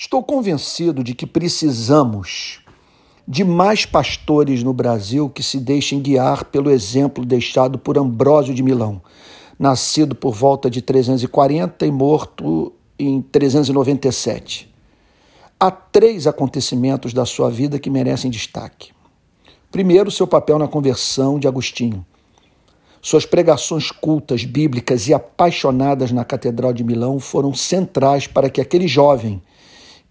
Estou convencido de que precisamos de mais pastores no Brasil que se deixem guiar pelo exemplo deixado por Ambrósio de Milão, nascido por volta de 340 e morto em 397. Há três acontecimentos da sua vida que merecem destaque. Primeiro, seu papel na conversão de Agostinho. Suas pregações cultas, bíblicas e apaixonadas na Catedral de Milão foram centrais para que aquele jovem,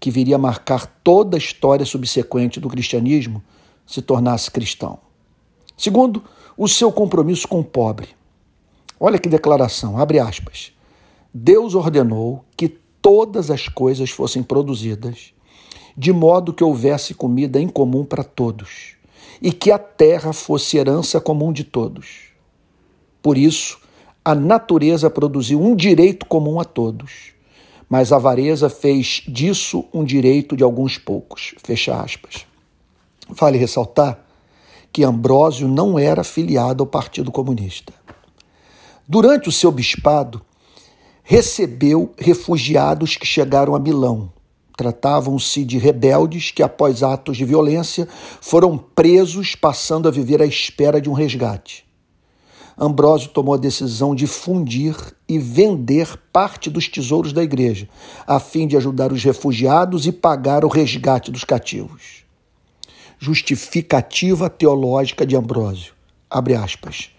que viria a marcar toda a história subsequente do cristianismo, se tornasse cristão. Segundo, o seu compromisso com o pobre. Olha que declaração, abre aspas. Deus ordenou que todas as coisas fossem produzidas, de modo que houvesse comida em comum para todos, e que a terra fosse herança comum de todos. Por isso, a natureza produziu um direito comum a todos, mas a avareza fez disso um direito de alguns poucos. Fecha aspas. Vale ressaltar que Ambrósio não era filiado ao Partido Comunista. Durante o seu bispado, recebeu refugiados que chegaram a Milão. Tratavam-se de rebeldes que, após atos de violência, foram presos, passando a viver à espera de um resgate. Ambrósio tomou a decisão de fundir e vender parte dos tesouros da igreja, a fim de ajudar os refugiados e pagar o resgate dos cativos. Justificativa teológica de Ambrósio. Abre aspas.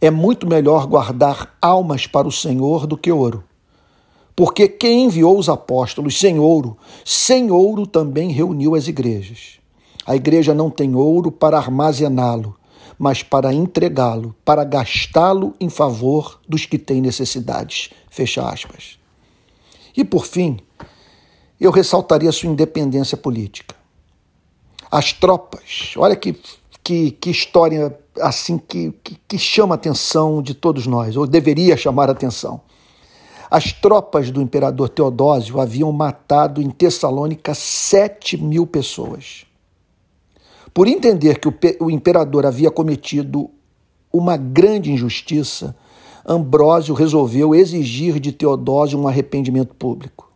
É muito melhor guardar almas para o Senhor do que ouro. Porque quem enviou os apóstolos sem ouro, sem ouro também reuniu as igrejas. A igreja não tem ouro para armazená-lo, mas para entregá-lo, para gastá-lo em favor dos que têm necessidades. Fecha aspas. E por fim, eu ressaltaria sua independência política. As tropas, olha que, que, que história assim que, que, que chama a atenção de todos nós, ou deveria chamar a atenção. As tropas do imperador Teodósio haviam matado em Tessalônica sete mil pessoas. Por entender que o, imperador havia cometido uma grande injustiça, Ambrósio resolveu exigir de Teodósio um arrependimento público.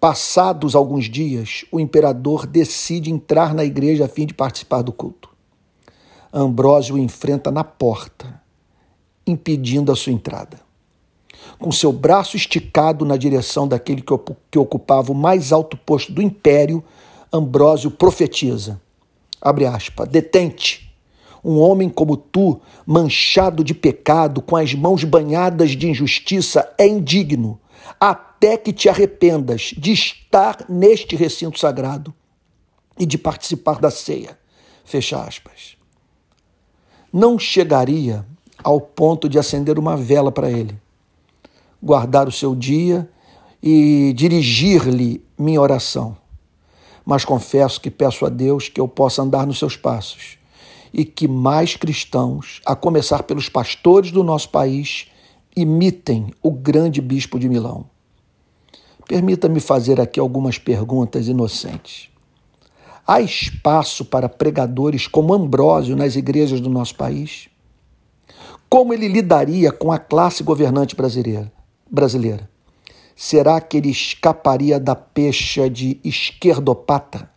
Passados alguns dias, o imperador decide entrar na igreja a fim de participar do culto. Ambrósio o enfrenta na porta, impedindo a sua entrada. Com seu braço esticado na direção daquele que ocupava o mais alto posto do império, Ambrósio profetiza: abre aspas, detente. Um homem como tu, manchado de pecado, com as mãos banhadas de injustiça, é indigno, até que te arrependas de estar neste recinto sagrado e de participar da ceia. Fecha aspas não chegaria ao ponto de acender uma vela para ele, guardar o seu dia e dirigir-lhe minha oração. Mas confesso que peço a Deus que eu possa andar nos seus passos e que mais cristãos, a começar pelos pastores do nosso país, imitem o grande bispo de Milão. Permita-me fazer aqui algumas perguntas inocentes. Há espaço para pregadores como Ambrósio nas igrejas do nosso país? Como ele lidaria com a classe governante brasileira? brasileira? Será que ele escaparia da pecha de esquerdopata?